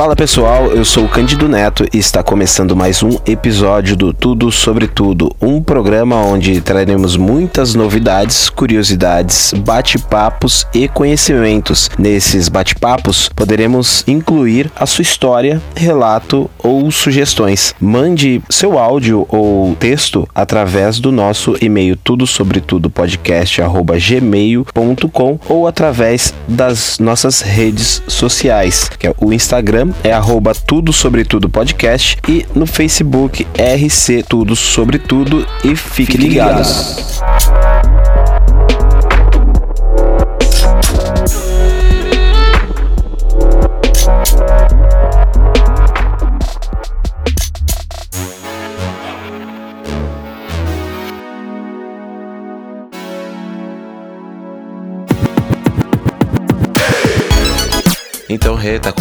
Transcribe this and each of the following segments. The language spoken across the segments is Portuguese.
Fala pessoal, eu sou o Cândido Neto e está começando mais um episódio do Tudo Sobre Tudo, um programa onde traremos muitas novidades, curiosidades, bate-papos e conhecimentos. Nesses bate-papos poderemos incluir a sua história, relato ou sugestões. Mande seu áudio ou texto através do nosso e-mail tudo sobre tudo podcast@gmail.com ou através das nossas redes sociais, que é o Instagram é arroba tudo sobre tudo podcast e no Facebook RC Tudo Sobre Tudo e fique, fique ligados. ligados.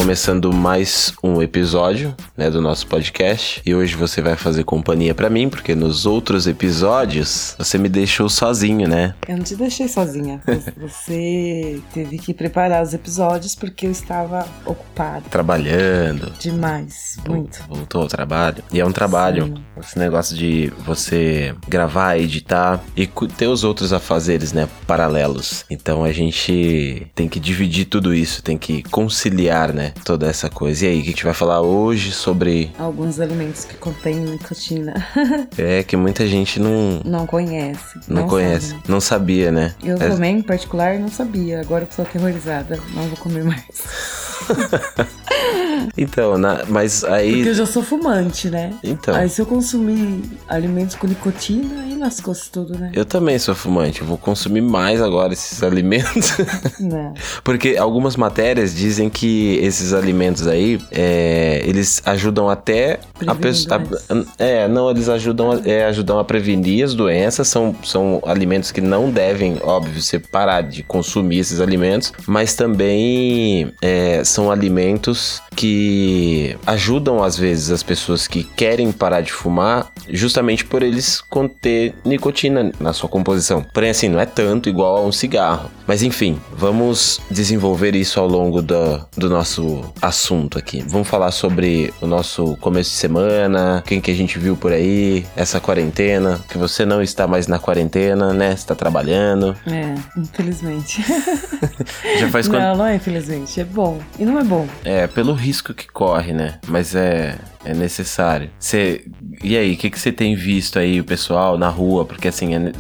Começando mais um episódio, né, do nosso podcast. E hoje você vai fazer companhia para mim, porque nos outros episódios você me deixou sozinho, né? Eu não te deixei sozinha. Você teve que preparar os episódios porque eu estava ocupado. Trabalhando. Demais, muito. Voltou ao trabalho. E é um trabalho. Sim. Esse negócio de você gravar, editar e ter os outros afazeres, né, paralelos. Então a gente tem que dividir tudo isso, tem que conciliar, né? Toda essa coisa. E aí, o que a gente vai falar hoje sobre. Alguns alimentos que contêm nicotina. é, que muita gente não. Não conhece. Não, não conhece. Sabe. Não sabia, né? Eu é... também, em particular, não sabia. Agora eu tô aterrorizada. Não vou comer mais. então, na, mas aí. Porque eu já sou fumante, né? Então. Aí se eu consumir alimentos com nicotina, aí lascou-se tudo, né? Eu também sou fumante. Eu vou consumir mais agora esses alimentos. Não. Porque algumas matérias dizem que esses alimentos aí, é, eles ajudam até a pessoa. É, não, eles ajudam, é, ajudam a prevenir as doenças. São, são alimentos que não devem, óbvio, você parar de consumir esses alimentos, mas também é, são alimentos que ajudam às vezes as pessoas que querem parar de fumar, justamente por eles conter nicotina na sua composição. Porém, assim, não é tanto igual a um cigarro. Mas enfim, vamos desenvolver isso ao longo do, do nosso assunto aqui. Vamos falar sobre o nosso começo de semana, quem que a gente viu por aí, essa quarentena, que você não está mais na quarentena, né? Está trabalhando. É, infelizmente. Já faz quanto? Não, não é infelizmente, é bom. E não é bom. É, pelo risco que corre, né? Mas é, é necessário. Você, e aí, o que, você tem visto aí, o pessoal na rua? Porque assim, é,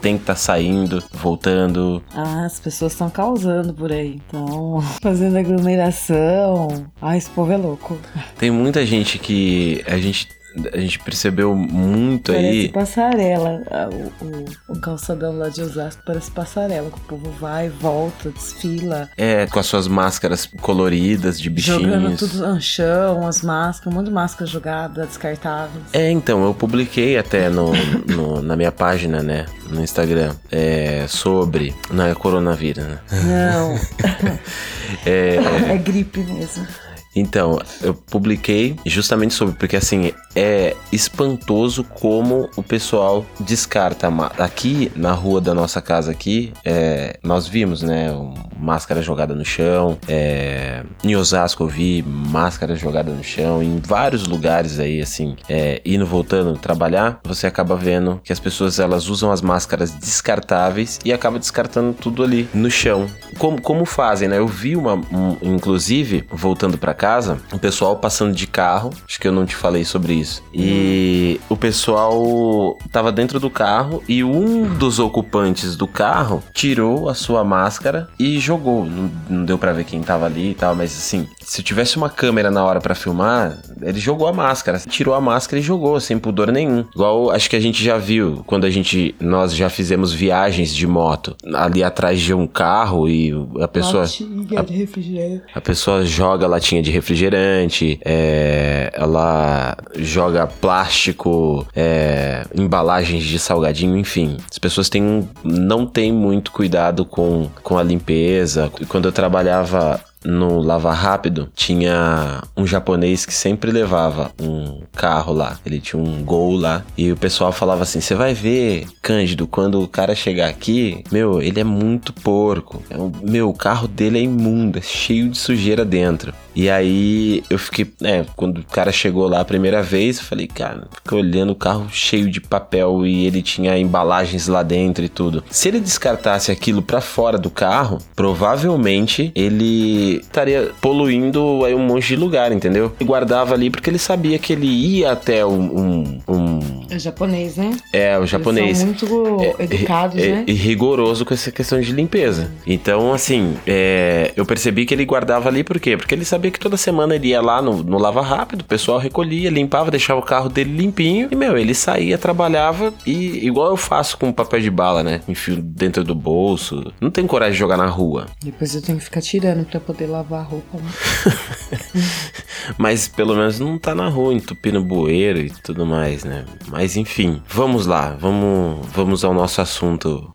tem que estar tá saindo, voltando. Ah, as pessoas estão causando por aí. Estão fazendo aglomeração. Ah, esse povo é louco. Tem muita gente que a gente a gente percebeu muito parece aí. Parece passarela. O, o, o, calçadão lá de Osasco parece passarela, que o povo vai, volta, desfila. É, com as suas máscaras coloridas de bichinhos. Jogando tudo no chão, as máscaras, um monte de máscara jogada, descartáveis. É, então, eu publiquei até no, no na minha página, né, no Instagram, é, sobre. Não é coronavírus, né? Não. é, é gripe mesmo. Então, eu publiquei justamente sobre, porque assim, é espantoso como o pessoal descarta. Aqui na rua da nossa casa aqui, é, nós vimos, né, máscara jogada no chão, é, em Osasco eu vi máscara jogada no chão, em vários lugares aí, assim, é, indo, voltando, trabalhar, você acaba vendo que as pessoas, elas usam as máscaras descartáveis e acaba descartando tudo ali no chão. Como, como fazem, né? Eu vi uma, um, inclusive, voltando para casa, o pessoal passando de carro, acho que eu não te falei sobre isso. E o pessoal tava dentro do carro e um dos ocupantes do carro tirou a sua máscara e jogou. Não, não deu para ver quem tava ali e tal, mas assim, se tivesse uma câmera na hora para filmar, ele jogou a máscara, tirou a máscara e jogou sem pudor nenhum. Igual acho que a gente já viu quando a gente nós já fizemos viagens de moto ali atrás de um carro e a pessoa latinha de refrigerante. A, a pessoa joga latinha de refrigerante, é, ela joga plástico, é, embalagens de salgadinho, enfim. As pessoas têm, não têm muito cuidado com, com a limpeza. Quando eu trabalhava no Lava Rápido, tinha um japonês que sempre levava um carro lá. Ele tinha um Gol lá. E o pessoal falava assim: você vai ver, Cândido, quando o cara chegar aqui, meu, ele é muito porco. É um- meu, o carro dele é imundo, é cheio de sujeira dentro. E aí eu fiquei, né, quando o cara chegou lá a primeira vez, eu falei, cara, fiquei olhando o carro cheio de papel e ele tinha embalagens lá dentro e tudo. Se ele descartasse aquilo pra fora do carro, provavelmente ele estaria poluindo aí um monte de lugar, entendeu? E guardava ali porque ele sabia que ele ia até um, um, um- É japonês, né? é o japonês Eles são muito educados, é- né? E rigoroso com essa questão de limpeza. Então, assim, é, eu percebi que ele guardava ali por quê? Porque ele sabia que toda semana ele ia lá no, no Lava Rápido, o pessoal recolhia, limpava, deixava o carro dele limpinho. E, meu, ele saía, trabalhava e igual eu faço com papel de bala, né? Enfio dentro do bolso. Não tenho coragem de jogar na rua. Depois eu tenho que ficar tirando pra poder lavar a roupa. Né? Mas pelo menos não tá na rua, entupindo bueiro e tudo mais, né? Mas enfim, vamos lá, vamos, vamos ao nosso assunto.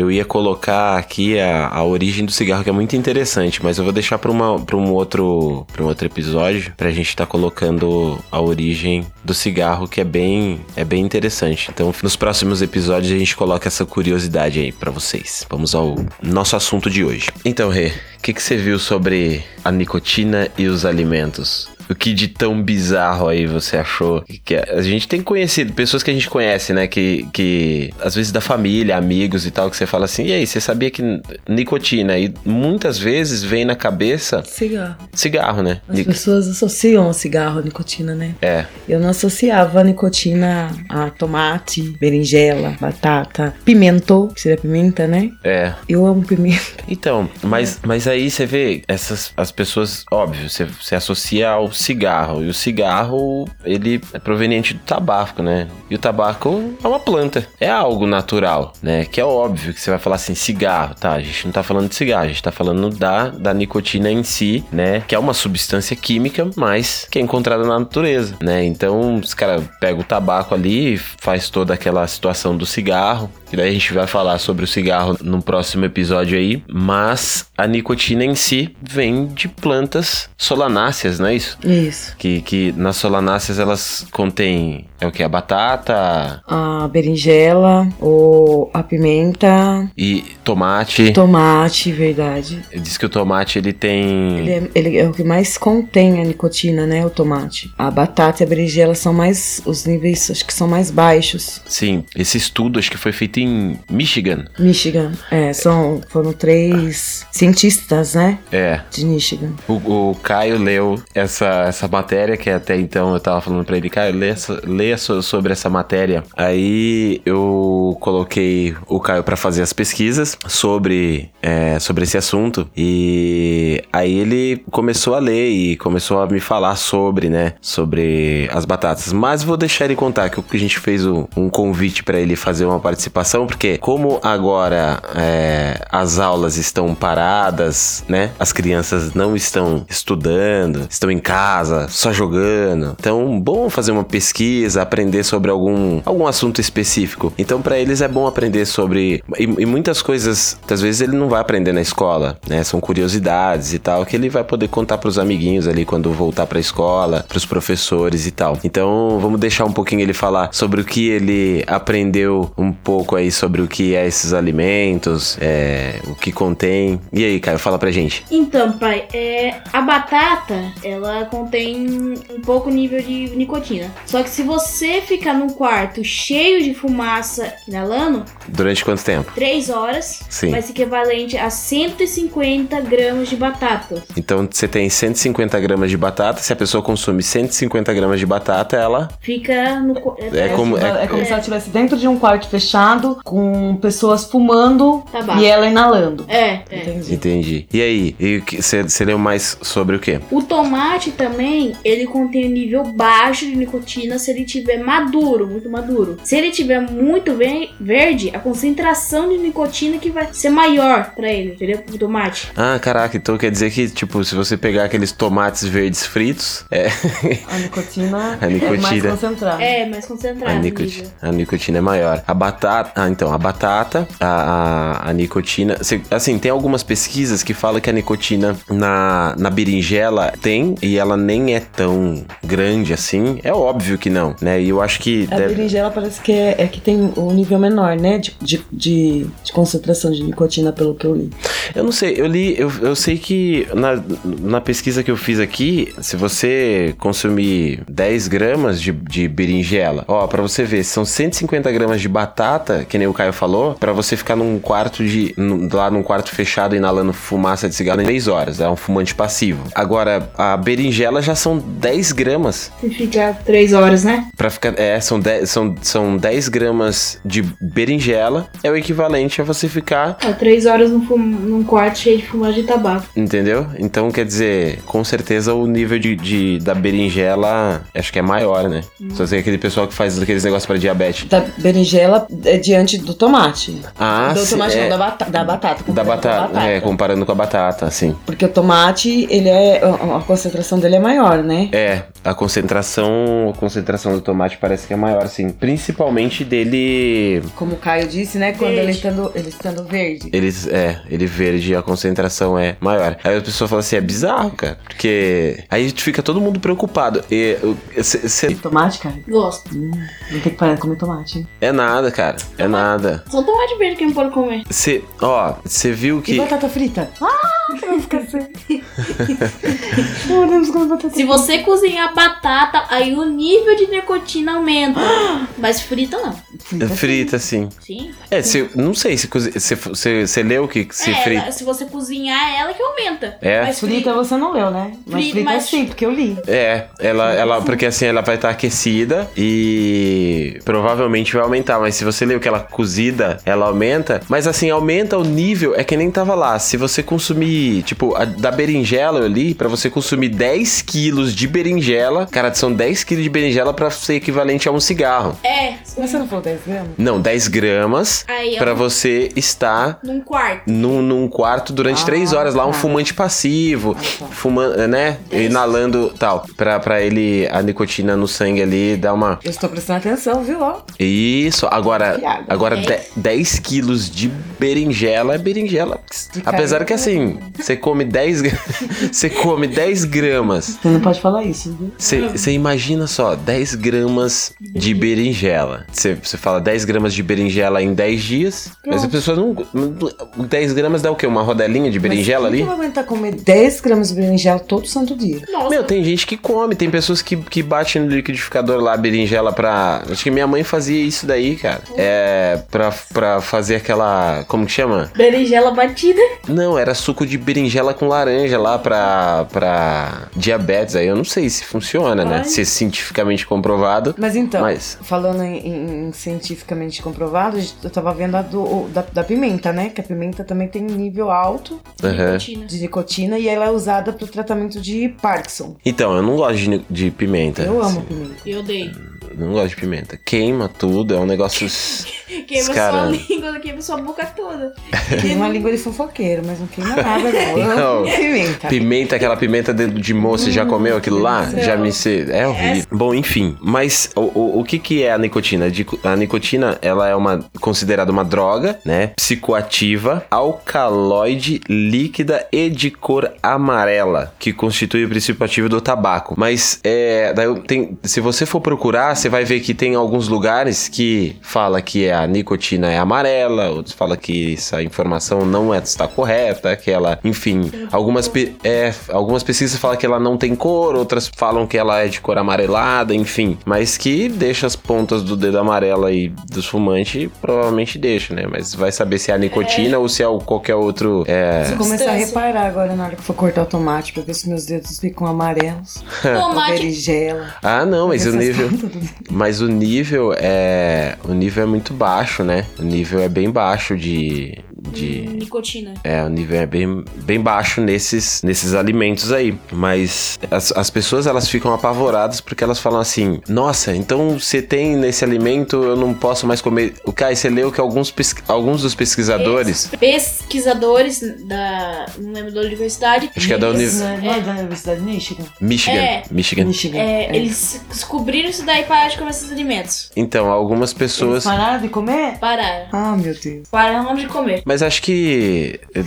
Eu ia colocar aqui a, a origem do cigarro, que é muito interessante, mas eu vou deixar para um outro para um outro episódio pra gente estar colocando a origem do cigarro, que é bem é bem interessante. Então, nos próximos episódios a gente coloca essa curiosidade aí pra vocês. Vamos ao nosso assunto de hoje. Então, Rê, o que, que você viu sobre a nicotina e os alimentos? O que de tão bizarro aí você achou? Que a gente tem conhecido, pessoas que a gente conhece, né? Que, que às vezes da família, amigos e tal, que você fala assim, e aí, você sabia que nicotina? E muitas vezes vem na cabeça Cigarro. cigarro, né? As Ni- pessoas associam o cigarro à nicotina, né? É, Eu não associava a nicotina a tomate, berinjela, batata, pimento, que seria pimenta, né? é. Eu amo pimenta. Então, mas, mas aí você vê, essas as pessoas, óbvio, você, você associa ao cigarro. E o cigarro, ele é proveniente do tabaco, né? E o tabaco é uma planta, é algo natural, né? Que é óbvio que você vai falar assim, cigarro, tá? A gente não tá falando de cigarro, a gente tá falando da, da nicotina em si, né? Que é uma substância química, mas que é encontrada na natureza, né? Então, os caras pegam o tabaco ali, faz toda aquela situação do cigarro, e daí a gente vai falar sobre o cigarro no próximo episódio aí, mas a nicotina em si vem de plantas solanáceas, não é isso? Isso. Que, que nas solanáceas elas contêm, é o que? A batata A berinjela, ou a pimenta, e tomate. tomate, verdade. Diz que o tomate ele tem... Ele é, ele é o que mais contém a nicotina, né? O tomate. A batata e a berinjela são mais. Os níveis acho que são mais baixos. Sim, esse estudo acho que foi feito em Michigan. Michigan. É, são, foram três cientistas, né? É, De Michigan. O, o Caio leu essa, essa matéria, que até então eu tava falando pra ele, Caio, lê, essa- lê so- sobre essa matéria. Aí eu coloquei o Caio pra fazer as pesquisas sobre, é, sobre esse assunto. E aí ele começou a ler e começou a me falar sobre, né? Sobre as batatas. Mas vou deixar ele contar que a gente fez um, convite pra ele fazer uma participação, porque como agora é, as aulas estão paradas, né? As crianças não estão estudando, estão em casa, só jogando. Então, bom fazer uma pesquisa, aprender sobre algum, algum assunto específico. Então, pra eles é bom aprender sobre. E, e muitas coisas, às vezes ele não vai aprender na escola, né? São curiosidades e tal, que ele vai poder contar pros amiguinhos ali quando voltar pra escola, pros professores e tal. Então, vamos deixar um pouquinho ele falar sobre o que ele aprendeu um pouco aí sobre o que é esses alimentos, é, o que contém. E aí, Caio, fala pra gente. Então, pai, é, a batata, ela contém um pouco nível de nicotina. Só que se você ficar num quarto cheio de fumaça inalando, Durante quanto tempo? 3 horas Sim. vai ser equivalente a 150 gramas de batata. Então você tem 150 gramas de batata. Se a pessoa consome 150 gramas de batata, ela Fica no. co- É como- é- é como se ela estivesse dentro de um quarto fechado, com pessoas fumando Tabaco. e ela inalando. É, é. Entendi. Entendi. E aí? E Você você leu mais sobre o quê? O tomate também, ele contém um nível baixo de nicotina se ele tiver maduro, muito maduro. Se ele tiver muito ve- verde, a concentração de nicotina que vai ser maior pra ele, entendeu? O tomate. Ah, caraca, então quer dizer que, tipo, se você pegar aqueles tomates verdes fritos, é. A nicotina, A nicotina. é mais concentrada. É, mais concentrado. A nível. a nicotina é maior. A batata. Ah, então, a batata, a, a, a nicotina. cê- assim, tem algumas pesquisas que falam que a nicotina na, na berinjela tem e ela nem é tão grande assim. É óbvio que não, né? E eu acho que. A deve- berinjela parece que é, é que tem um nível menor, né? De, de, de, de concentração de nicotina, pelo que eu li. Eu não sei, eu li, eu, eu sei que na, na pesquisa que eu fiz aqui, se você consumir 10 gramas de, de berinjela, ó, pra você ver, são 150 gramas de batata, que nem o Caio falou, pra você ficar num quarto de. num- lá num quarto fechado inalando fumaça de cigarro em 3 horas. É um fumante passivo. Agora, a berinjela já são 10 gramas. Você fica três horas, né? Pra ficar. É, são 10, são, são 10 gramas de berinjela, é o equivalente a você ficar Ó, três horas num, fum- num quarto cheio de fumagem de tabaco. Entendeu? Então, quer dizer, com certeza o nível de, de- da berinjela acho que é maior, né? Só sei aquele pessoal que faz aqueles negócios pra diabetes. Da berinjela é diante do tomate. Ah, do sim, tomate é, não, da, bata, da batata. da comparando com a batata, é, comparando com a batata, assim. Porque o tomate, ele é. A, a concentração dele é maior, né? É, a concentração, a concentração do tomate parece que é maior, sim. Principalmente dele. Como o Caio disse, né? Quando Verde. ele estando, ele estando verde. Eles, é, ele verde, a concentração é maior. Aí a pessoa fala assim, é bizarro, cara. Porque aí fica todo mundo preocupado. E, cê- cê- Tomate, cara? Gosto. Hum, não tem que parar de comer tomate. hein? é nada, cara. É nada. Só tomate verde que não pode comer. Você, ó, você viu E que. batata frita? Ah, queremos esquecer. Podemos comer batata Se você cozinhar batata, aí o nível de nicotina aumenta. Mas frita não. frita. Frita, sim. Sim. É, se, não sei se cozi- se você você leu que se é, frita. se você cozinhar, ela que aumenta. É? Mas Frita você não leu, né? Mas Frita, frita mas- sim, porque eu li. É, ela, ela, porque assim ela vai estar aquecida e provavelmente vai aumentar. Mas se você leu que ela cozida, ela aumenta. Mas assim, aumenta o nível, é que nem tava lá. Se você consumir, tipo, a, da berinjela eu li, pra você consumir 10 quilos de berinjela, cara, são 10 quilos de berinjela pra ser equivalente a um cigarro. É. Mas você não falou 10 gramas? Não, 10 gramas Aí, pra você estar num quarto. num, num quarto durante Ah, três horas lá, um tá. fumante passivo, Ah, tá. fumando, né? Inalando tal. Pra, pra ele, a nicotina no sangue ali dar uma. Eu estou prestando atenção, viu? Ó. Isso, agora, Piada. agora Dez? de- 10 quilos de berinjela é berinjela. Apesar que assim, você come 10 gra- Você come 10 gramas. Você não pode falar isso, viu? Você você imagina só, 10 gramas de berinjela. Você você fala 10 gramas de berinjela em 10 dias, mas a pessoa não. 10 gramas dá o quê? Uma rodelinha de berinjela Mas ali? quem que vai aguentar comer 10 gramas de berinjela todo santo dia? Nossa. Meu, tem gente que come, tem pessoas que, que batem no liquidificador lá, berinjela pra. Acho que minha mãe fazia isso daí, cara. É. Pra, pra fazer aquela. Como que chama? Berinjela batida. Não, era suco de berinjela com laranja lá pra. pra diabetes. Aí eu não sei se funciona, né? Ai. Se é cientificamente comprovado. Mas então, Mas- falando em, em- em cientificamente comprovado, eu tava vendo a do, da, da pimenta, né? Que a pimenta também tem um nível alto Aham. Nicotina. de nicotina e ela é usada para o tratamento de Parkinson. Então, eu não gosto de, de pimenta. Eu amo assim. pimenta. Eu odeio. Não gosto de pimenta. Queima tudo, é um negócio. Queima sua Descarando. língua, queima sua boca toda. Tem uma língua de fofoqueiro, mas não queima nada, não. Pimenta. Pimenta, aquela pimenta de, de moça, já comeu aquilo lá? Não. Já me sei. É horrível. Bom, enfim. Mas o, o, o que, que é a nicotina? A nicotina, ela é uma considerada uma droga, né? Psicoativa, alcaloide, líquida e de cor amarela, que constitui o princípio ativo do tabaco. Mas é, daí tem, se você for procurar, você vai ver que tem alguns lugares que fala que a nicotina é amarela, outros fala que essa informação não é, está correta, que ela, enfim, algumas, pe- é, algumas pesquisas falam que ela não tem cor, outras falam que ela é de cor amarelada, enfim, mas que deixa as pontas do dedo amarela aí dos fumantes, provavelmente deixa, né? Mas vai saber se é a nicotina ou se é o- qualquer outro. É... Vou começar a reparar agora na hora que for cortar o tomate pra ver se meus dedos ficam amarelos. Ou Tomate. berinjela. Ah, não, mas o nível. Mas o nível é. O nível é muito baixo, né? O nível é bem baixo de. De Nicotina. é, o nível é bem, bem baixo nesses, nesses alimentos aí. Mas as, as pessoas elas ficam apavoradas porque elas falam assim: Nossa, então você tem nesse alimento, eu não posso mais comer. O Kai, você leu que alguns, alguns dos pesquisadores. Pesquisadores da. Não lembro da universidade. Acho que é da eles- Não é, é da Universidade de Michigan? Michigan. É. Michigan. Michigan. é, É. Eles descobriram isso daí e pararam de comer esses alimentos. Então, algumas Eles pessoas. pararam de comer? Pararam. Ah, meu Deus. Pararam de comer. Mas acho que. É,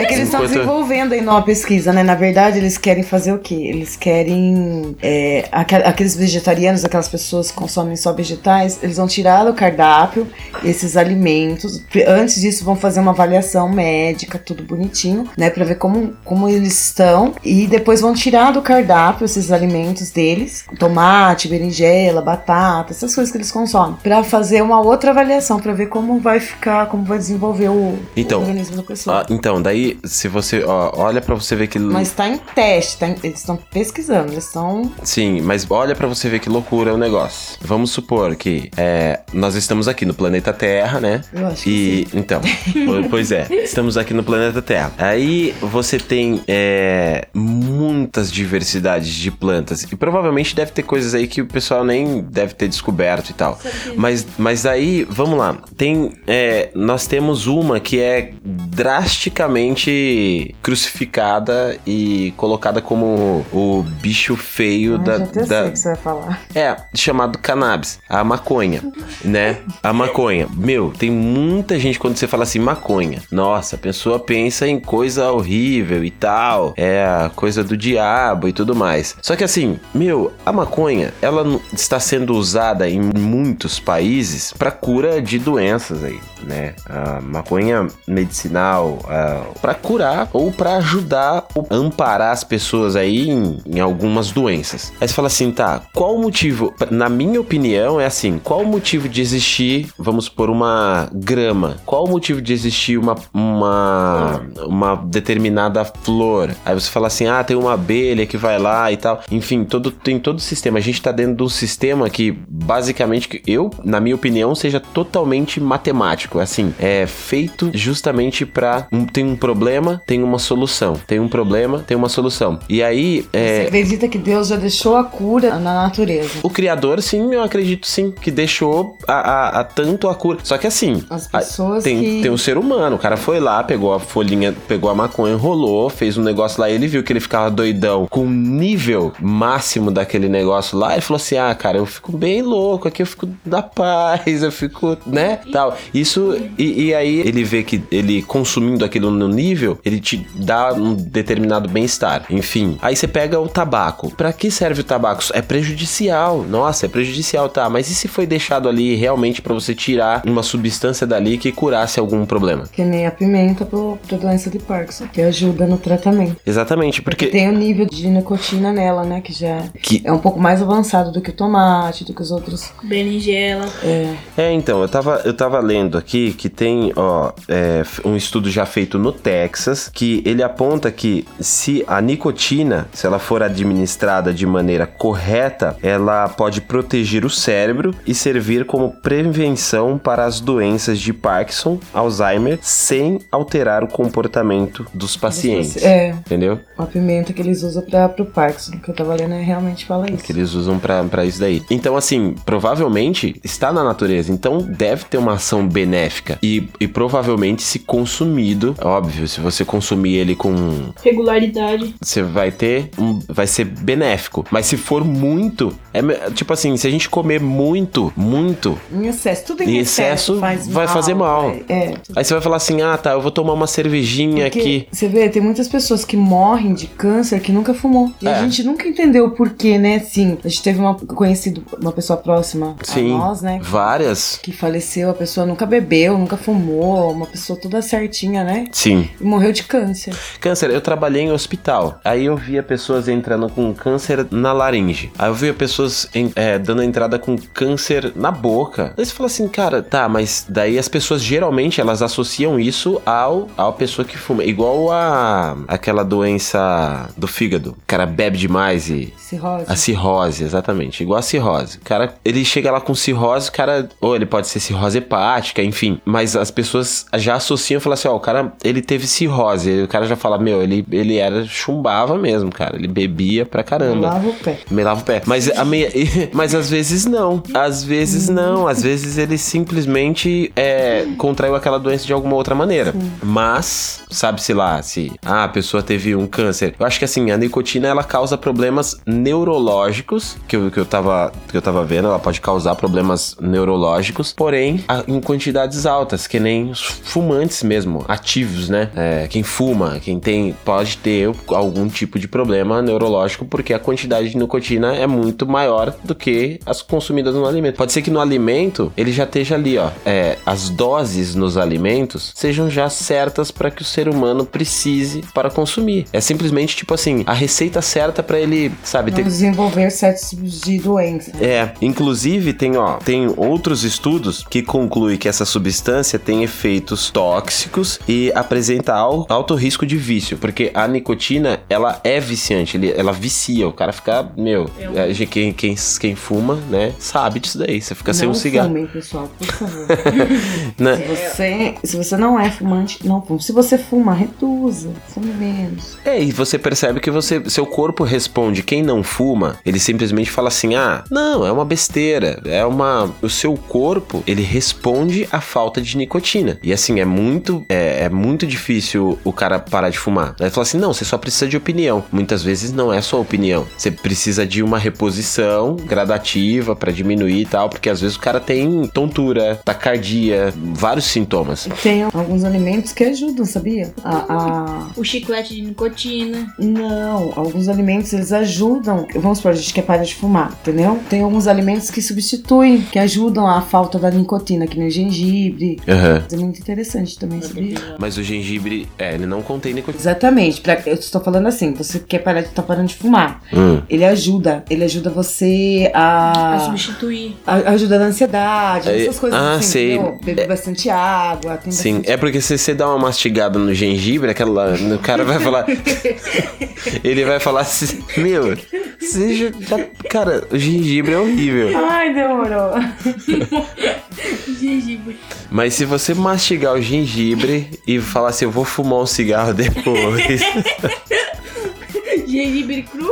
É que eles estão enquanto- desenvolvendo aí numa pesquisa, né? Na verdade, eles querem fazer o quê? Eles querem. é, aqueles vegetarianos, aquelas pessoas que consomem só vegetais, eles vão tirar do cardápio esses alimentos. Antes disso, vão fazer uma avaliação médica, tudo bonitinho, né? Pra ver como, como eles estão. E depois vão tirar do cardápio esses alimentos deles: tomate, berinjela, batata, essas coisas que eles consomem. Pra fazer uma outra avaliação, pra ver como vai ficar, como vai desenvolver o, Então, o organismo da pessoa. Ah, então, daí, se você. Ó, olha pra você ver que. Mas tá em teste, tá em- eles estão pesquisando, eles estão. Sim, mas olha pra você ver que loucura é o negócio. Vamos supor que é, nós estamos aqui no planeta Terra, né? Eu acho que E então, po- pois é, estamos aqui no planeta Terra. Aí você tem é, muitas diversidades de plantas e provavelmente deve ter coisas aí que o pessoal nem deve ter descoberto e tal. Mas, mas aí, vamos lá. Tem, é, nós temos uma que é drasticamente crucificada e colocada como o bicho feio da, já até da, sei que você vai falar. é, chamado cannabis, a maconha, né? A maconha. Meu, tem muita gente quando você fala assim maconha. Nossa, a pessoa pensa em coisa horrível e tal, é a coisa do diabo e tudo mais. Só que assim, meu, a maconha, ela está sendo usada em muitos países para cura de doenças aí, né? A maconha medicinal, para curar ou para ajudar ou amparar as pessoas aí em, em algumas doenças. Aí você fala assim, tá, qual o motivo? Na minha opinião, é assim, qual o motivo de existir, vamos por uma grama? Qual o motivo de existir uma, uma, uma determinada flor? Aí você fala assim, ah, tem uma abelha que vai lá e tal. Enfim, todo, tem todo o sistema. A gente tá dentro de um sistema que, basicamente, eu, na minha opinião, seja totalmente matemático. Assim, é feito justamente pra... Um, tem um problema, tem uma solução. Tem um problema, tem uma solução. E aí, Você é... acredita que Deus já deixou a cura na natureza? O criador, sim, eu acredito sim, que deixou a, a- a tanto a cura. Só que assim, As a- pessoas tem, que. tem um ser humano. O cara foi lá, pegou a folhinha, pegou a maconha, enrolou, fez um negócio lá. Ele viu que ele ficava doidão com o nível máximo daquele negócio lá. Ele falou assim: Ah, cara, eu fico bem louco aqui, eu fico da paz, eu fico, né? Tal. Isso, e, e aí ele vê que ele consumindo aquilo no nível, ele te dá um determinado bem-estar. Enfim, aí você pega o tabaco. Pra que serve o tabaco? É prejudicial. Nossa, é prejudicial, tá? Mas e se foi deixado ali realmente pra você tirar uma substância dali que curasse algum problema? Que nem a pimenta pro, pra doença de Parkinson, que ajuda no tratamento. Exatamente, porque. Tem o nível de nicotina nela, né? Que já Que, é um pouco mais avançado do que o tomate, do que os outros. Berinjela. É, É, então, eu tava, eu tava lendo aqui que tem, ó, é, um estudo já feito no Texas, que ele aponta que se a nicotina, se ela for administrada de maneira correta, ela pode proteger o cérebro e servir como prevenção para as doenças de Parkinson, Alzheimer, sem alterar o comportamento dos pacientes. É, Entendeu? a pimenta que eles usam pra, pro Parkinson. O que eu tava lendo é realmente fala isso. que eles usam pra isso daí. Então, assim, provavelmente está na natureza, então deve ter uma ação benéfica e, e provavelmente se consumido, óbvio, se você consumir ele com Regularidade. você vai ter um, vai ser benéfico, mas se for muito, é tipo assim, se a gente comer muito, muito, Em excesso, tudo em, Em excesso, excesso faz vai mal, fazer mal. vai- É, aí você vai falar assim: "Ah, tá, eu vou tomar uma cervejinha Porque aqui". Você vê, tem muitas pessoas que morrem de câncer que nunca fumou. E É. a gente nunca entendeu o porquê, né? Sim, a gente teve uma conhecido, uma pessoa próxima Sim. a nós, né? Várias. Que faleceu, a pessoa nunca bebeu, nunca fumou, uma pessoa toda certinha, né? Sim. E morreu de câncer. Câncer, eu trabalhei em hospital. Aí eu via pessoas entrando com câncer na laringe. Aí eu via pessoas em- é, dando entrada com câncer na boca. Aí você fala assim, cara, tá, mas daí as pessoas geralmente elas associam isso ao a pessoa que fuma. Igual a aquela doença do fígado. O cara bebe demais e Cirrose. a cirrose, exatamente. Igual a cirrose. O cara, ele chega lá com cirrose, o cara, ou ele pode ser cirrose hepática, enfim. Mas as pessoas já associam e falam assim: ó, o cara, ele teve cirrose. O cara já fala: meu, ele, ele era chumbava mesmo, cara. Ele bebia pra caramba. Lava o pé. Me lava o pé. Mas, a meia... mas às vezes não. Às vezes não. Às vezes ele simplesmente é, contraiu aquela doença de alguma outra maneira. Mas, sabe-se lá, se ah, a pessoa teve um câncer. Eu acho que assim, a nicotina ela causa problemas neurológicos, que eu, que eu, tava, que eu tava vendo, ela pode causar problemas neurológicos, porém a- em quantidades altas, que nem os fumantes mesmo, ativos, né? É, quem fuma, quem tem, pode ter algum tipo de problema neurológico, porque a quantidade de nicotina é muito maior do que as consumidas no alimento. Pode ser que no alimento ele já esteja ali, ó. É, as doses nos alimentos sejam já certas para que o ser humano precise para consumir. É simplesmente tipo assim, a receita certa para ele, sabe, Não ter, desenvolver certos tipos de doença. é, inclusive tem, ó, tem outros estudos que concluem que essa substância tem efeitos tóxicos e apresenta al- alto risco de vício, porque a nicotina, ela é viciante, ela vicia, o cara fica, meu, é, quem, quem, quem fuma, né, sabe disso daí, você fica sem não um cigarro, fumem, pessoal, por favor. né? se, você, se você não é fumante, não fume. Se você fuma, reduza. Fume menos. É, e você percebe que você, seu corpo responde. Quem não fuma, ele simplesmente fala assim: ah, não, é uma besteira. É uma. O seu corpo, ele responde à falta de nicotina. E assim, é muito. É, é muito difícil o cara parar de fumar. Aí fala assim: não, você só precisa de opinião. Muitas vezes não é só opinião. Você precisa de uma reposição gradativa pra diminuir e tal, porque às vezes o cara tem tontura, tacardia, vários sintomas. Tem alguns alimentos que ajudam, sabia? A, a- O chiclete de nicotina. Não, alguns alimentos eles ajudam. Vamos supor, a gente quer parar de fumar, entendeu? Tem alguns alimentos que substituem, que ajudam a falta da nicotina, que nem o gengibre. Aham. É muito interessante também, sabia? Mas o gengibre, é, ele não contém nicotina. Exatamente. Pra, eu estou falando assim, você quer parar de tá parando de fumar. Hum. Ele ajuda. Ele ajuda você a. A substituir. a- ajuda na ansiedade, É, essas coisas ah, assim. sei. entendeu? Beber bastante água, tem Sim, bastante é porque se você dá uma mastigada no gengibre, aquela. O cara vai falar. ele vai falar assim: Meu, já- Cara, o gengibre é horrível. Ai, demorou. Gengibre. Mas se você mastigar o gengibre e falar assim, eu vou fumar um cigarro depois. Gengibre cru.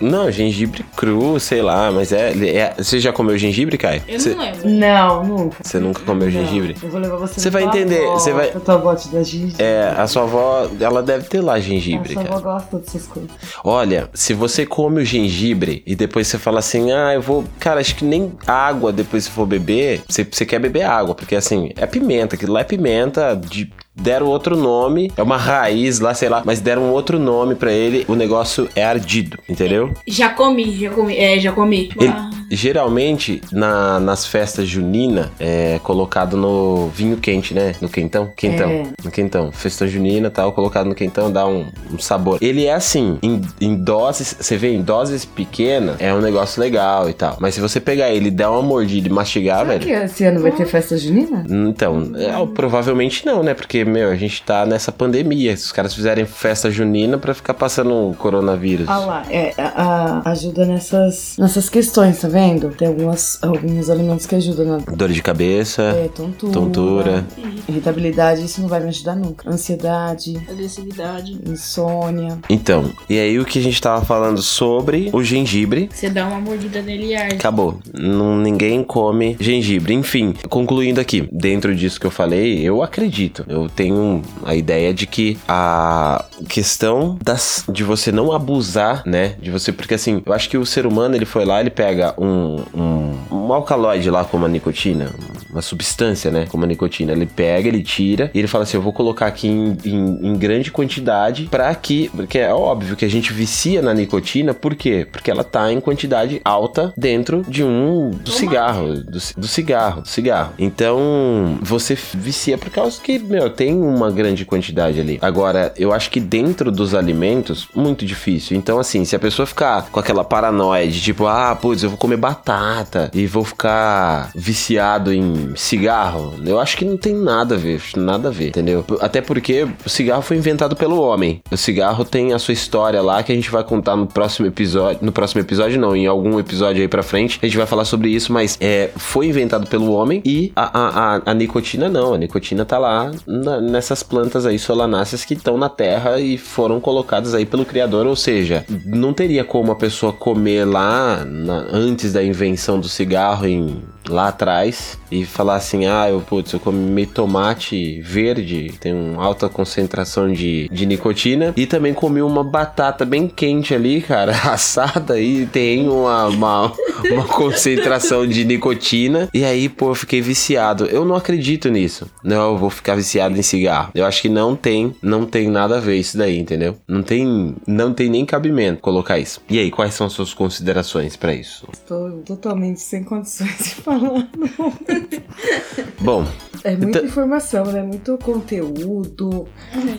Não, gengibre cru, sei lá, mas é. é- você já comeu gengibre, Kai? Eu Você, não lembro. Não, nunca. você nunca comeu gengibre? Eu vou levar você Você vai entender, avó, você vai- pra tua avó te dar gengibre. É, a sua avó, ela deve ter lá gengibre, A sua avó gosta dessas coisas. Olha, se você come o gengibre e depois você fala assim, ah, eu vou. Cara, acho que nem água depois se for beber, você, você quer beber água, porque assim, é pimenta, aquilo lá é pimenta de. Deram outro nome, é uma raiz lá, sei lá, mas deram outro nome pra ele, o negócio é ardido, entendeu? Já comi, já comi. É, já comi. Ele- Ah, geralmente, na- nas festas junina, é colocado no vinho quente, né? No quentão? Quentão. É. No quentão. Festa junina e tal, colocado no quentão, dá um, um sabor. Ele é assim, em, em doses, você vê, em doses pequenas, é um negócio legal e tal. Mas se você pegar ele e dar uma mordida e mastigar, Será velho. que esse ano vai ter festa junina? Então, é, provavelmente não, né? Porque, meu, a gente tá nessa pandemia. Se os caras fizerem festa junina pra ficar passando um coronavírus. Ah lá, é, a, a- ajuda nessas, nessas questões, tá vendo? Tem algumas, alguns alimentos que ajudam na Dor de cabeça, é, tontura, tontura. irritabilidade, isso não vai me ajudar nunca. Ansiedade, agressividade. insônia. Então, e aí o que a gente tava falando sobre o gengibre. Você dá uma mordida nele e arde. Acabou. Não, ninguém come gengibre. Enfim, concluindo aqui, dentro disso que eu falei, eu acredito. Eu tenho a ideia de que a questão das, de você não abusar, né? De você. Porque assim, eu acho que o ser humano ele foi lá, ele pega um, um, um alcaloide lá, como a nicotina, uma substância, né? Como a nicotina. Ele pega, ele tira e ele fala assim: eu vou colocar aqui em, em- em grande quantidade para que. Porque é óbvio que a gente vicia na nicotina, por quê? Porque ela tá em quantidade alta dentro de um. do cigarro. Do, do cigarro. Do cigarro. Então, você vicia por causa que, meu, tem uma grande quantidade ali. Agora, eu acho que dentro dos alimentos, muito difícil. Então, assim, se a pessoa ficar com aquela paranoia de tipo, ah, putz, eu vou comer batata e vou ficar viciado em cigarro. Eu acho que não tem nada a ver, nada a ver, entendeu? Até porque o cigarro foi inventado pelo homem. O cigarro tem a sua história lá que a gente vai contar no próximo episódio. No próximo episódio, não, em algum episódio aí pra frente, a gente vai falar sobre isso, mas é, foi inventado pelo homem e a, a, a, a nicotina não. A nicotina tá lá na, nessas plantas aí solanáceas que estão na terra e foram colocadas aí pelo criador, ou seja, não teria como a pessoa comer lá na, antes da invenção do cigarro em lá atrás e falar assim: ah, eu, putz, eu comi tomate verde, tem uma alta concentração de, de nicotina, e também comi uma batata bem quente ali, cara, assada, e tem uma, uma, uma concentração de nicotina, e aí, pô, eu fiquei viciado. Eu não acredito nisso. Não, eu vou ficar viciado em cigarro. Eu acho que não tem, não tem nada a ver isso daí, entendeu? Não tem, não tem nem cabimento colocar isso. E aí, quais são as suas considerações para isso? Estou totalmente sem condições de falar. Bom, É muita Então- informação, né? Muito conteúdo,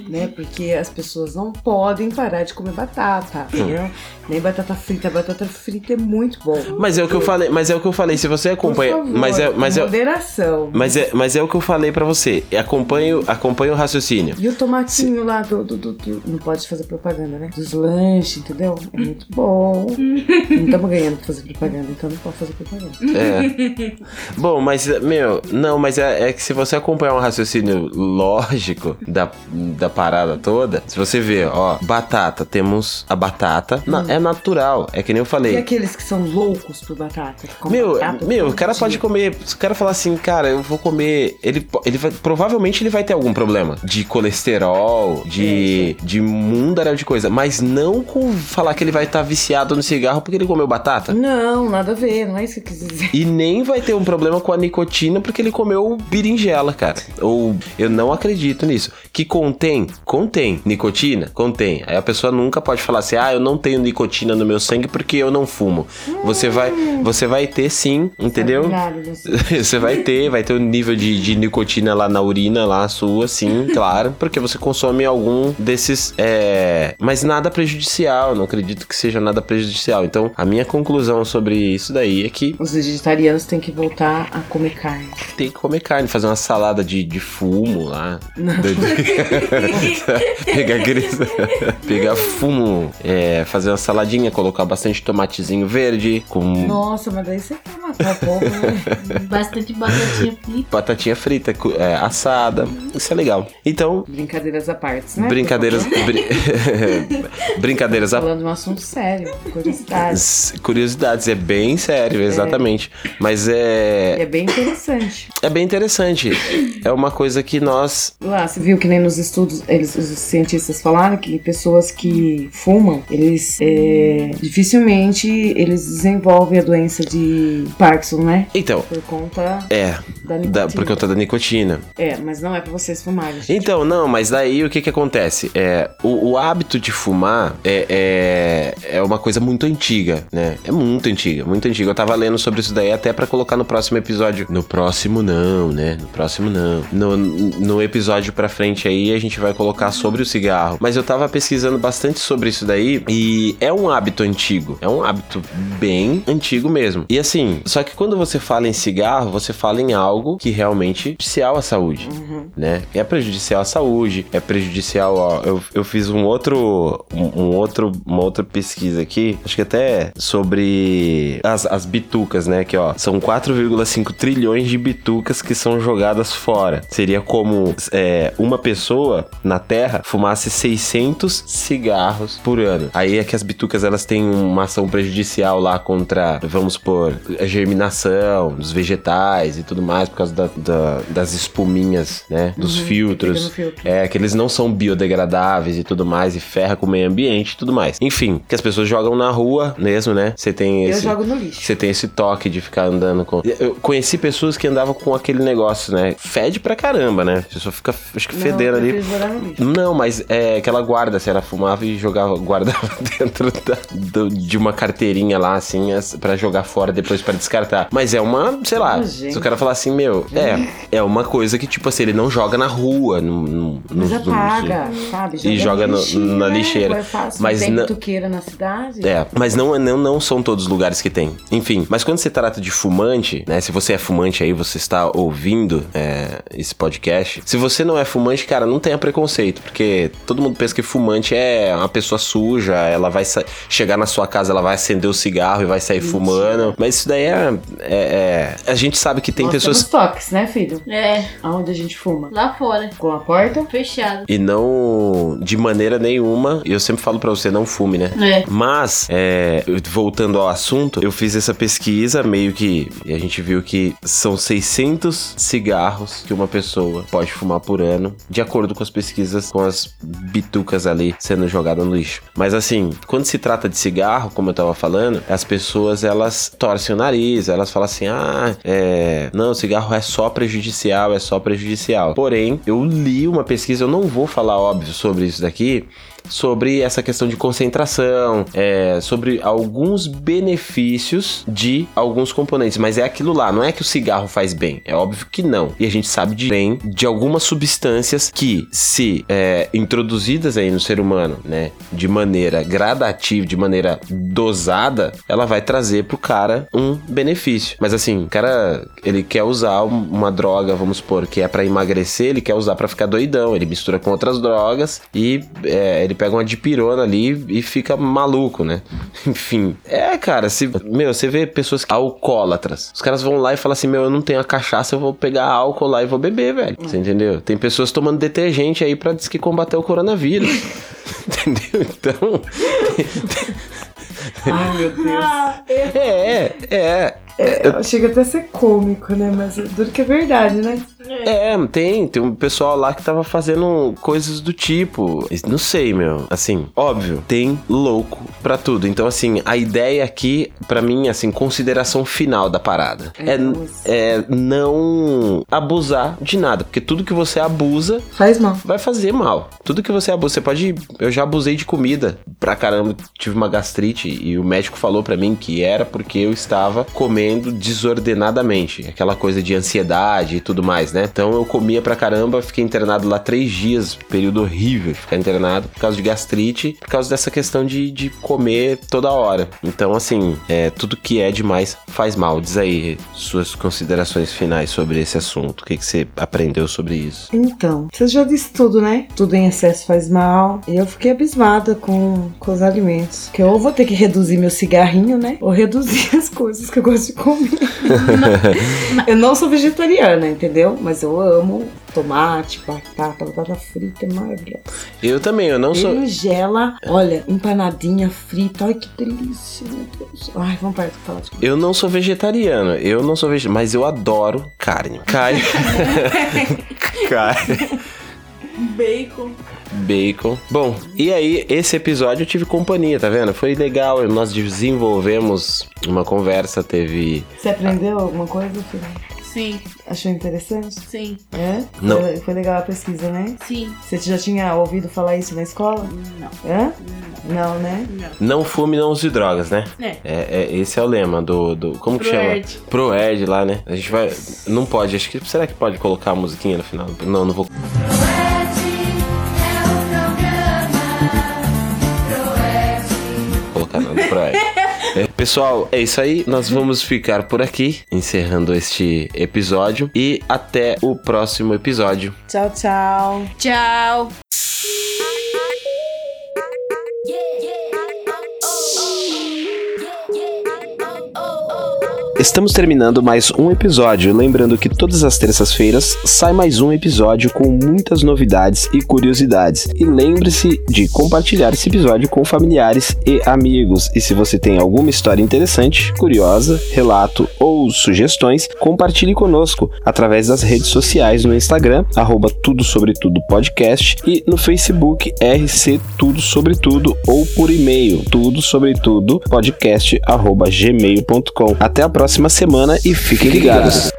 né? Porque as pessoas não podem parar de comer batata, entendeu? Nem batata frita. Batata frita é muito bom. mas é o que eu falei, mas é o que eu falei, se você Por acompanha, favor, mas é, mas é, moderação. mas é, mas é o que eu falei pra você. Acompanhe, o- acompanhe o raciocínio. E o tomatinho lá do, do, do- do- Não pode fazer propaganda, né? Dos lanches, entendeu? É muito bom. não estamos ganhando pra fazer propaganda, então não pode fazer propaganda. É. Bom, mas, meu, não, mas é, é que se você acompanhar um raciocínio lógico da, da parada toda, se você vê, ó, batata, temos a batata, na- é natural, é que nem eu E falei. aqueles que são loucos por batata? Meu, batata meu, o cara pode comer. Se o cara falar assim, cara, eu vou comer. Ele, ele vai. Provavelmente ele vai ter algum problema de colesterol, de. É, de mundaréu de coisa. Mas não com falar que ele vai estar viciado no cigarro porque ele comeu batata. Não, nada a ver, não é isso que eu quis dizer. E nem vai ter um problema com a nicotina porque ele comeu berinjela, cara. Ou eu não acredito nisso. Que contém? Contém. Nicotina? Contém. Aí a pessoa nunca pode falar assim: ah, eu não tenho nicotina no meu sangue porque eu não fumo. Você vai, você vai ter sim, entendeu? Você vai ter, vai ter um nível de, de nicotina lá na urina, lá sua, sim, claro. Porque você consome algum desses. É... Mas nada prejudicial, não acredito que seja nada prejudicial. Então, a minha conclusão sobre isso daí é que Os vegetarianos têm que voltar a comer carne. tem que comer carne, fazer uma salada de, de fumo lá. Pegar aqueles. pegar fumo, é, fazer uma saladinha, colocar bastante tomatezinho verde, com Nossa, mas daí você quer matar o povo, né? Bastante batatinha frita. batatinha frita, é, assada. Isso é legal. Então, Brincadeiras à parte, né? brincadeiras. bri- brincadeiras à Falando de um assunto sério, curiosidade. S- Curiosidades, é bem sério, exatamente. Mas E é, é bem interessante. É bem interessante. É uma coisa que nós. Lá, você viu que nem nos estudos, eles, os cientistas falaram que pessoas que fumam, eles é, dificilmente eles desenvolvem a doença de Parkinson, né? Então, Por conta é, da da, nicotina. por conta da nicotina. É, mas não é pra vocês fumarem. gente. Então, não, mas daí o que que acontece? É, o, o hábito de fumar é, é, é uma coisa muito antiga, né? É muito antiga, muito antiga. Eu tava lendo sobre isso daí até pra colocar no próximo episódio. No próximo não, né? No próximo não. No, no episódio pra frente aí a gente vai colocar sobre o cigarro. Mas eu tava pesquisando bastante sobre isso daí e é um hábito antigo. É um hábito bem antigo mesmo. E assim, só que quando você fala em cigarro, você fala em algo que realmente é prejudicial à saúde né? É prejudicial à saúde, é prejudicial, ó. Eu, eu fiz um outro, um, um outro, uma outra pesquisa aqui, acho que até sobre as, as bitucas, né? Que ó, são 4,5 trilhões de bitucas que são jogadas fora. Seria como é, uma pessoa na Terra fumasse 600 cigarros por ano. Aí é que as bitucas elas têm uma ação prejudicial lá contra, vamos supor, a germinação dos vegetais e tudo mais por causa da- da- das espuminhas, né? Dos Uhum, filtros. filtro. É, que eles não são biodegradáveis e tudo mais, e ferra com o meio ambiente e tudo mais. Enfim, que as pessoas jogam na rua mesmo, né? Você tem Eu esse. jogo no lixo. Você tem esse toque de ficar andando com. Eu conheci pessoas que andavam com com aquele negócio, né? Fede pra caramba, né? A pessoa fica, acho que fedendo ali. Não, mas é que ela guarda, se ela fumava e jogava, guardava dentro da- do- de uma carteirinha lá, assim, as- pra jogar fora depois pra descartar. Mas é uma, sei lá, se o cara falar assim, meu, é, é uma coisa que, tipo assim, ele não joga na rua, no, no, Mas nos- apaga, sabe? E joga no- na lixeira. É fácil, Mas tem não- tuqueira na cidade. É, mas não, não, não são todos os lugares que tem. Enfim, mas quando se trata de fumante, né? Se você é fumante aí, você está ouvindo é, esse podcast. Se você não é fumante, cara, não tenha preconceito, porque todo mundo pensa que fumante é uma pessoa suja, ela vai chegar na sua casa, ela vai acender o cigarro e vai sair fumando. Mas isso daí é, é- é- A gente sabe que tem Nós pessoas. temos toques, né, filho? É, Aonde a gente fuma? lá fora. Com a porta? Fechado. E não de maneira nenhuma, e eu sempre falo pra você, não fume, né? É. Mas, é, voltando ao assunto, eu fiz essa pesquisa meio que. E a gente viu que são 600 cigarros que uma pessoa pode fumar por ano, de acordo com as pesquisas, com as bitucas ali sendo jogadas no lixo. Mas assim, quando se trata de cigarro, como eu tava falando, as pessoas elas torcem o nariz, elas falam assim: ah, é. Não, cigarro é só prejudicial, é só prejudicial. Porém, eu li uma pesquisa, eu não vou falar, óbvio, sobre isso daqui sobre essa questão de concentração, é, sobre alguns benefícios de alguns componentes, mas é aquilo lá, não é que o cigarro faz bem, é óbvio que não. E a gente sabe de bem de algumas substâncias que, se é, introduzidas aí no ser humano, né, de maneira gradativa, de maneira dosada, ela vai trazer pro cara um benefício. Mas assim, o cara, ele quer usar um- uma droga, vamos supor, que é pra emagrecer, ele quer usar pra ficar doidão, ele mistura com outras drogas e é, ele pega uma dipirona ali e fica maluco, né? Enfim, é, cara, se, meu, você vê pessoas alcoólatras, os caras vão lá e falam assim, meu, eu não tenho a cachaça, eu vou pegar álcool lá e vou beber, velho. Você entendeu? Tem pessoas tomando detergente aí pra diz que combater o coronavírus. entendeu? Então, Ai, meu Deus. Eu... é, é, É, chega até a ser cômico, né? Mas é duro que é verdade, né? É, tem, tem um pessoal lá que tava fazendo coisas do tipo. Não sei, meu. Assim, óbvio, tem louco pra tudo. Então, assim, a ideia aqui, pra mim, assim, consideração final da parada. É, Vamos. é não abusar de nada. Porque tudo que você abusa Faz mal. vai fazer mal. Tudo que você abusa, você pode. Eu já abusei de comida pra caramba, tive uma gastrite e o médico falou pra mim que era porque eu estava comendo desordenadamente, aquela coisa de ansiedade e tudo mais, né? Então eu comia pra caramba, fiquei internado lá três dias, período horrível de ficar internado por causa de gastrite, por causa dessa questão de, de comer toda hora. Então, assim, é, tudo que é demais faz mal. Diz aí suas considerações finais sobre esse assunto. O que, que você aprendeu sobre isso? Então, você já disse tudo, né? Tudo em excesso faz mal. E eu fiquei abismada com, com os alimentos. Que eu vou ter que reduzir meu cigarrinho, né? Ou reduzir as coisas que eu gosto de comer. eu não sou vegetariana, entendeu? Mas eu amo tomate, batata, batata frita, é maravilhosa. Eu também, eu não sou. Berinjela, olha, empanadinha frita. Ai, que delícia, meu Deus. Ai, vamos parar de falar de comida. Eu não sou vegetariano, eu não sou vegetariano, mas eu adoro carne. Carne. carne. Bacon. Bacon. Bom, e aí, esse episódio eu tive companhia, tá vendo? Foi legal, nós desenvolvemos uma conversa, teve. Você aprendeu alguma coisa, filho? Sim, Achou interessante? sim, É? Não. Foi, foi legal a pesquisa, né? sim. Você já tinha ouvido falar isso na escola? Não, Hã? Não, né? não. Não fume, não use drogas, né? É. É, é- esse é o lema do. do como que chama? Proerd. Proerd lá, né? A gente vai. Não pode, acho que. Será que pode colocar a musiquinha no final? Não, não vou. colocar não, do Proerd. É, pessoal, é isso aí. Nós vamos ficar por aqui, encerrando este episódio. E até o próximo episódio. Tchau, tchau. Tchau. Estamos terminando mais um episódio. Lembrando que todas as terças-feiras sai mais um episódio com muitas novidades e curiosidades. E lembre-se de compartilhar esse episódio com familiares e amigos. E se você tem alguma história interessante, curiosa, relato ou sugestões, compartilhe conosco através das redes sociais no Instagram, arroba Tudo Sobre Tudo Podcast e no Facebook RC Tudo Sobre Tudo ou por e-mail tudo sobre tudo podcast arroba gmail.com. Até a próxima semana e fiquem ligados.